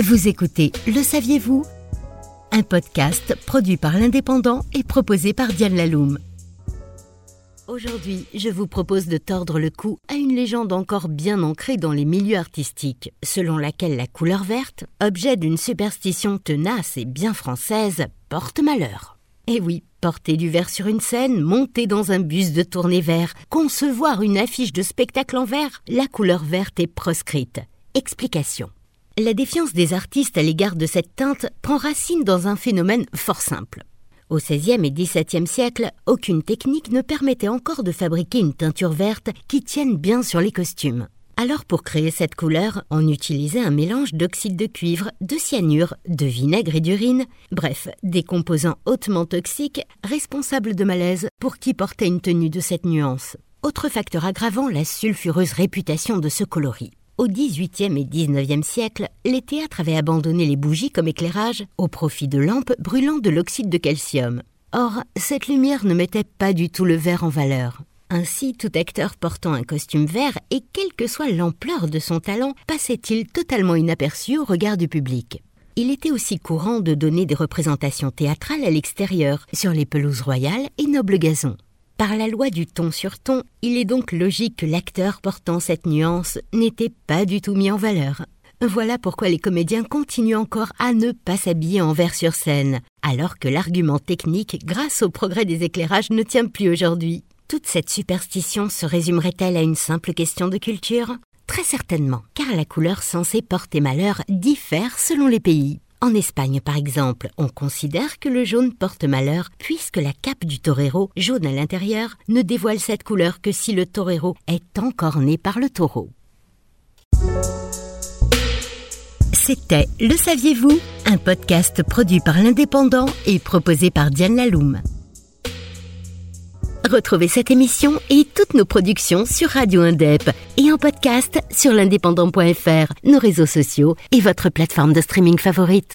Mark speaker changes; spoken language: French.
Speaker 1: Vous écoutez Le saviez-vous? Un podcast produit par l'Indépendant et proposé par Diane Laloum. Aujourd'hui, je vous propose de tordre le cou à une légende encore bien ancrée dans les milieux artistiques, selon laquelle la couleur verte, objet d'une superstition tenace et bien française, porte malheur. Eh oui, porter du vert sur une scène, monter dans un bus de tournée vert, concevoir une affiche de spectacle en vert, la couleur verte est proscrite. Explication. La défiance des artistes à l'égard de cette teinte prend racine dans un phénomène fort simple. Au XVIe et XVIIe siècle, aucune technique ne permettait encore de fabriquer une teinture verte qui tienne bien sur les costumes. Alors pour créer cette couleur, on utilisait un mélange d'oxyde de cuivre, de cyanure, de vinaigre et d'urine, bref, des composants hautement toxiques responsables de malaise pour qui portait une tenue de cette nuance. Autre facteur aggravant, la sulfureuse réputation de ce coloris. Au XVIIIe et XIXe siècle, les théâtres avaient abandonné les bougies comme éclairage au profit de lampes brûlant de l'oxyde de calcium. Or, cette lumière ne mettait pas du tout le vert en valeur. Ainsi, tout acteur portant un costume vert, et quelle que soit l'ampleur de son talent, passait-il totalement inaperçu au regard du public. Il était aussi courant de donner des représentations théâtrales à l'extérieur, sur les pelouses royales et nobles gazons. Par la loi du ton sur ton, il est donc logique que l'acteur portant cette nuance n'était pas du tout mis en valeur. Voilà pourquoi les comédiens continuent encore à ne pas s'habiller en vert sur scène, alors que l'argument technique, grâce au progrès des éclairages, ne tient plus aujourd'hui. Toute cette superstition se résumerait-elle à une simple question de culture? Très certainement, car la couleur censée porter malheur diffère selon les pays. En Espagne, par exemple, on considère que le jaune porte malheur puisque la cape du torero, jaune à l'intérieur, ne dévoile cette couleur que si le torero est encore né par le taureau. C'était Le Saviez-vous? Un podcast produit par l'Indépendant et proposé par Diane Laloum. Retrouvez cette émission et toutes nos productions sur Radio Indep et en podcast sur l'indépendant.fr, nos réseaux sociaux et votre plateforme de streaming favorite.